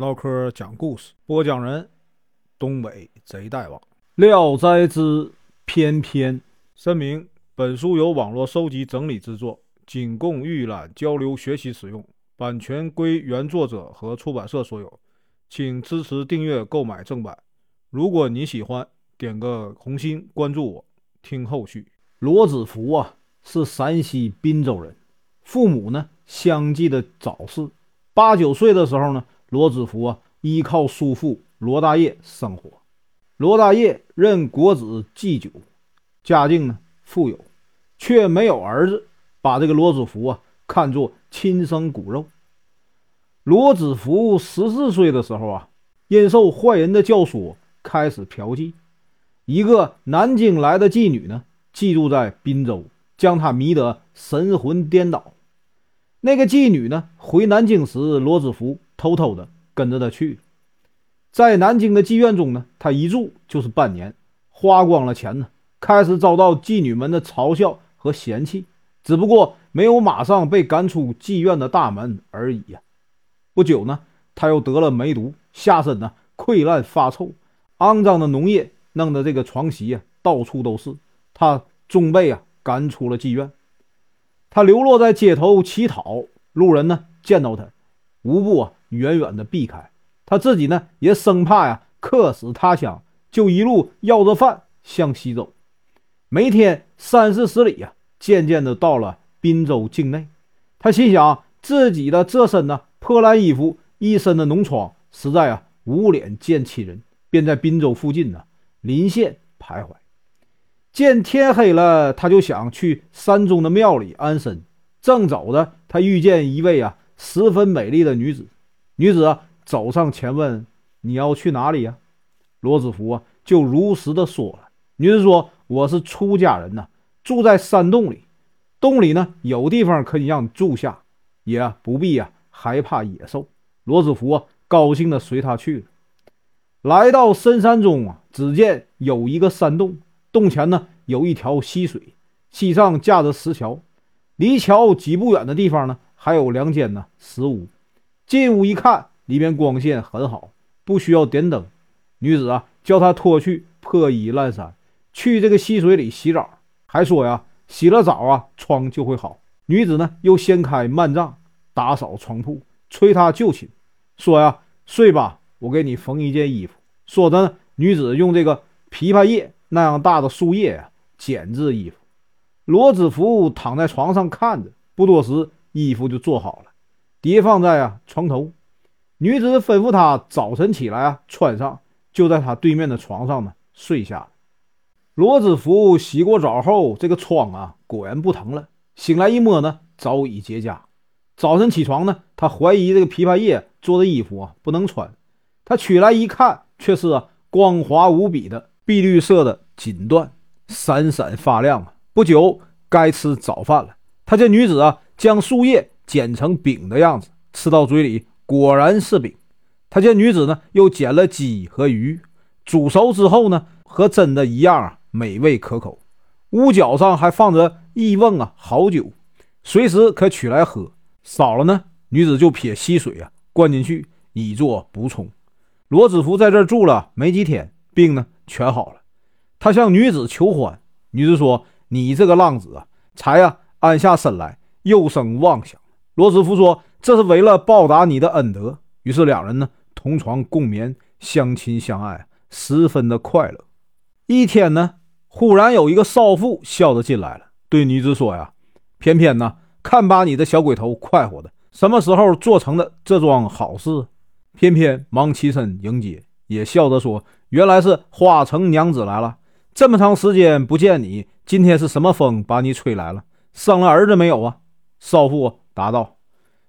唠嗑讲故事，播讲人：东北贼大王。《聊斋之翩翩》声明：本书由网络收集整理制作，仅供预览、交流、学习使用，版权归原作者和出版社所有，请支持订阅、购买正版。如果你喜欢，点个红心，关注我，听后续。罗子福啊，是山西滨州人，父母呢相继的早逝。八九岁的时候呢，罗子福啊依靠叔父罗大业生活。罗大业任国子祭酒，家境呢富有，却没有儿子，把这个罗子福啊看作亲生骨肉。罗子福十四岁的时候啊，因受坏人的教唆，开始嫖妓。一个南京来的妓女呢，寄住在滨州，将他迷得神魂颠倒。那个妓女呢，回南京时，罗子福偷偷的跟着他去。在南京的妓院中呢，他一住就是半年，花光了钱呢，开始遭到妓女们的嘲笑和嫌弃，只不过没有马上被赶出妓院的大门而已呀。不久呢，他又得了梅毒，下身呢溃烂发臭，肮脏的脓液弄得这个床席啊到处都是，他终被啊赶出了妓院。他流落在街头乞讨，路人呢见到他，无不啊远远的避开。他自己呢也生怕呀客死他乡，就一路要着饭向西走。每天三四十里呀，渐渐的到了滨州境内。他心想自己的这身呢破烂衣服，一身的脓疮，实在啊无脸见亲人，便在滨州附近呢临县徘徊。见天黑了，他就想去山中的庙里安身。正走着，他遇见一位啊十分美丽的女子。女子走上前问：“你要去哪里呀？”罗子福啊就如实的说了。女子说：“我是出家人呐，住在山洞里。洞里呢有地方可以让你住下，也不必呀害怕野兽。”罗子福啊高兴的随他去了。来到深山中啊，只见有一个山洞。洞前呢有一条溪水，溪上架着石桥，离桥几步远的地方呢还有两间呢石屋。进屋一看，里面光线很好，不需要点灯。女子啊叫他脱去破衣烂衫，去这个溪水里洗澡，还说呀洗了澡啊疮就会好。女子呢又掀开幔帐，打扫床铺，催他就寝，说呀睡吧，我给你缝一件衣服。说着呢，女子用这个枇杷叶。那样大的树叶呀，剪制衣服。罗子福躺在床上看着，不多时，衣服就做好了，叠放在啊床头。女子吩咐他早晨起来啊穿上，就在他对面的床上呢睡下。罗子福洗过澡后，这个疮啊果然不疼了。醒来一摸呢，早已结痂。早晨起床呢，他怀疑这个枇杷叶做的衣服啊不能穿，他取来一看，却是光滑无比的。碧绿色的锦缎，闪闪发亮啊！不久该吃早饭了。他见女子啊，将树叶剪成饼的样子，吃到嘴里果然是饼。他见女子呢，又捡了鸡和鱼，煮熟之后呢，和真的一样啊，美味可口。屋角上还放着一瓮啊好酒，随时可取来喝。少了呢，女子就撇溪水啊灌进去，以作补充。罗子福在这住了没几天，病呢。全好了，他向女子求欢，女子说：“你这个浪子啊，才呀安下身来，又生妄想。”罗斯福说：“这是为了报答你的恩德。”于是两人呢同床共眠，相亲相爱，十分的快乐。一天呢，忽然有一个少妇笑着进来了，对女子说：“呀，偏偏呢，看把你的小鬼头快活的，什么时候做成的这桩好事？”偏偏忙起身迎接。也笑着说：“原来是花城娘子来了，这么长时间不见你，今天是什么风把你吹来了？生了儿子没有啊？”少妇答道：“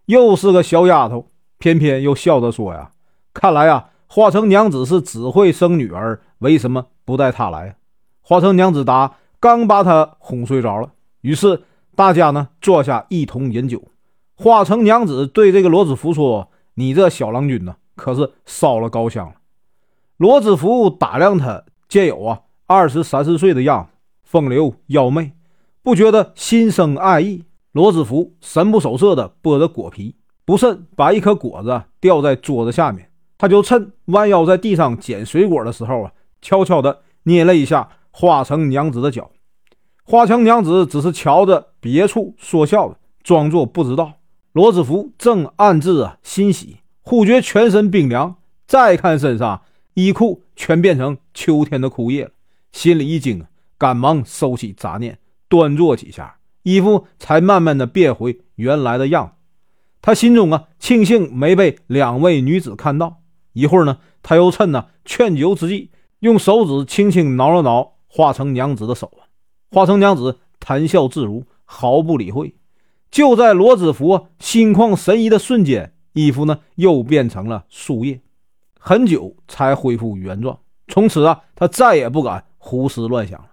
又是个小丫头。”偏偏又笑着说：“呀，看来呀，花城娘子是只会生女儿，为什么不带她来？”花城娘子答：“刚把她哄睡着了。”于是大家呢坐下一同饮酒。花城娘子对这个罗子福说：“你这小郎君呢，可是烧了高香了。”罗子福打量他，见有啊二十三四岁的样子，风流妖媚，不觉得心生爱意。罗子福神不守舍地剥着果皮，不慎把一颗果子掉在桌子下面，他就趁弯腰在地上捡水果的时候啊，悄悄地捏了一下花城娘子的脚。花城娘子只是瞧着别处说笑的，装作不知道。罗子福正暗自啊欣喜，忽觉全身冰凉，再看身上衣裤全变成秋天的枯叶了，心里一惊，赶忙收起杂念，端坐几下，衣服才慢慢的变回原来的样子。他心中啊庆幸没被两位女子看到。一会儿呢，他又趁呢劝酒之际，用手指轻轻挠了挠化成娘子的手化成娘子谈笑自如，毫不理会。就在罗子福心旷神怡的瞬间，衣服呢又变成了树叶，很久才恢复原状。从此啊，他再也不敢胡思乱想了。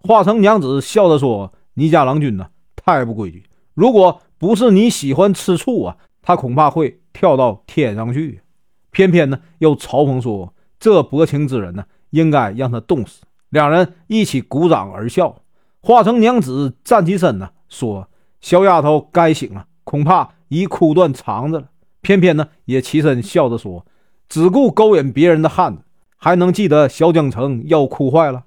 花城娘子笑着说：“倪家郎君呢，太不规矩。如果不是你喜欢吃醋啊，他恐怕会跳到天上去。偏偏呢，又嘲讽说：这薄情之人呢，应该让他冻死。”两人一起鼓掌而笑。化成娘子站起身呢，说：“小丫头该醒了，恐怕已哭断肠子了。”偏偏呢也起身笑着说：“只顾勾引别人的汉子，还能记得小江城要哭坏了。”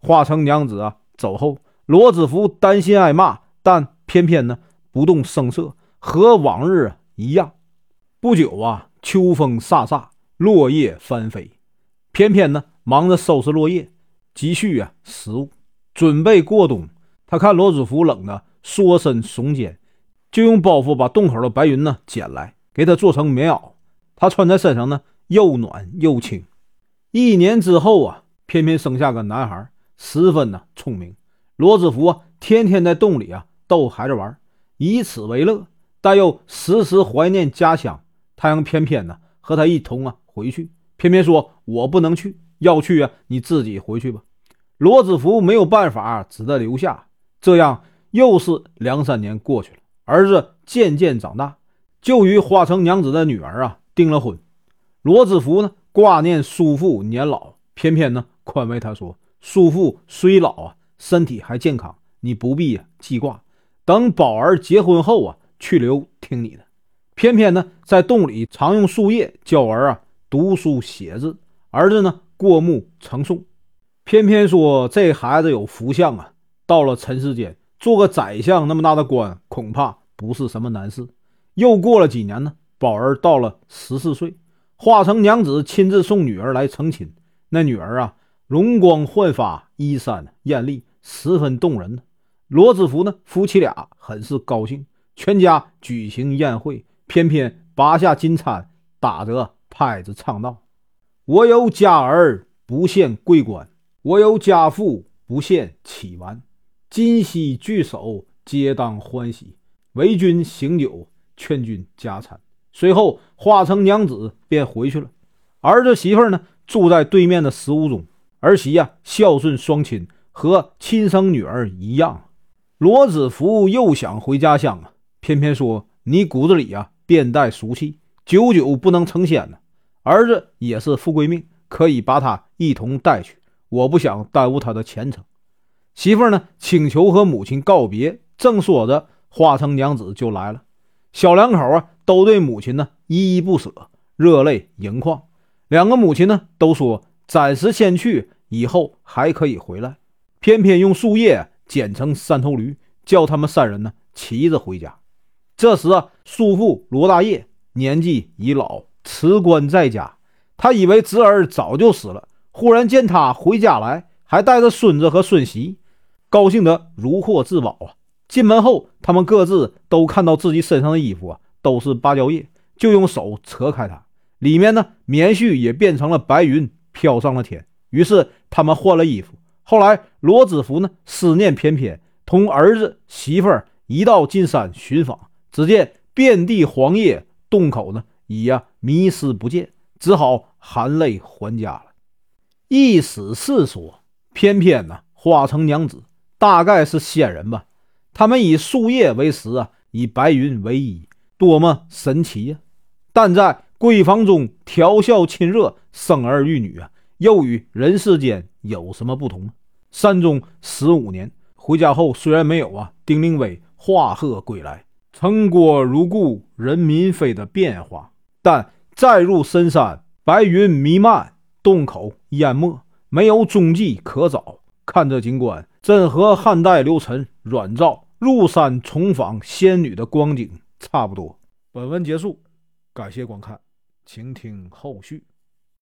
化成娘子啊走后，罗子福担心挨骂，但偏偏呢不动声色，和往日一样。不久啊，秋风飒飒，落叶翻飞，偏偏呢忙着收拾落叶，积蓄啊食物。准备过冬，他看罗子福冷的缩身耸肩，就用包袱把洞口的白云呢捡来，给他做成棉袄。他穿在身上呢，又暖又轻。一年之后啊，偏偏生下个男孩，十分的聪明。罗子福啊，天天在洞里啊逗孩子玩，以此为乐，但又时时怀念家乡。他让偏偏呢和他一同啊回去，偏偏说：“我不能去，要去啊，你自己回去吧。”罗子福没有办法，只得留下。这样又是两三年过去了，儿子渐渐长大，就与花城娘子的女儿啊订了婚。罗子福呢挂念叔父年老，偏偏呢宽慰他说：“叔父虽老啊，身体还健康，你不必记挂。等宝儿结婚后啊，去留听你的。”偏偏呢在洞里常用树叶教儿啊读书写字，儿子呢过目成诵。偏偏说这孩子有福相啊，到了尘世间做个宰相那么大的官，恐怕不是什么难事。又过了几年呢，宝儿到了十四岁，化成娘子亲自送女儿来成亲。那女儿啊，容光焕发，衣衫艳丽，十分动人呢。罗子福呢，夫妻俩很是高兴，全家举行宴会。偏偏拔下金钗，打着拍子唱道：“我有家儿不羡贵官。”我有家父不羡乞完，今夕聚首皆当欢喜。为君醒酒，劝君加餐。随后化成娘子便回去了。儿子媳妇呢住在对面的食屋中。儿媳呀孝顺双亲，和亲生女儿一样。罗子福又想回家乡啊，偏偏说你骨子里呀便带俗气，久久不能成仙呢。儿子也是富贵命，可以把他一同带去。我不想耽误他的前程，媳妇呢请求和母亲告别，正说着，花城娘子就来了。小两口啊都对母亲呢依依不舍，热泪盈眶。两个母亲呢都说暂时先去，以后还可以回来。偏偏用树叶剪成三头驴，叫他们三人呢骑着回家。这时啊，叔父罗大业年纪已老，辞官在家，他以为侄儿早就死了。忽然见他回家来，还带着孙子和孙媳，高兴得如获至宝啊！进门后，他们各自都看到自己身上的衣服啊，都是芭蕉叶，就用手扯开它，里面呢，棉絮也变成了白云，飘上了天。于是他们换了衣服。后来罗子福呢，思念翩翩，同儿子媳妇儿一道进山寻访，只见遍地黄叶，洞口呢已呀迷失不见，只好含泪还家了。意思是说，偏偏呢，花城娘子大概是仙人吧？他们以树叶为食啊，以白云为衣，多么神奇呀！但在闺房中调笑亲热，生儿育女啊，又与人世间有什么不同？山中十五年，回家后虽然没有啊丁令威画鹤归来，城郭如故，人民非的变化，但再入深山，白云弥漫，洞口淹没，没有踪迹可找。看这景观，真和汉代刘晨阮肇入山重访仙女的光景差不多。本文结束，感谢观看，请听后续。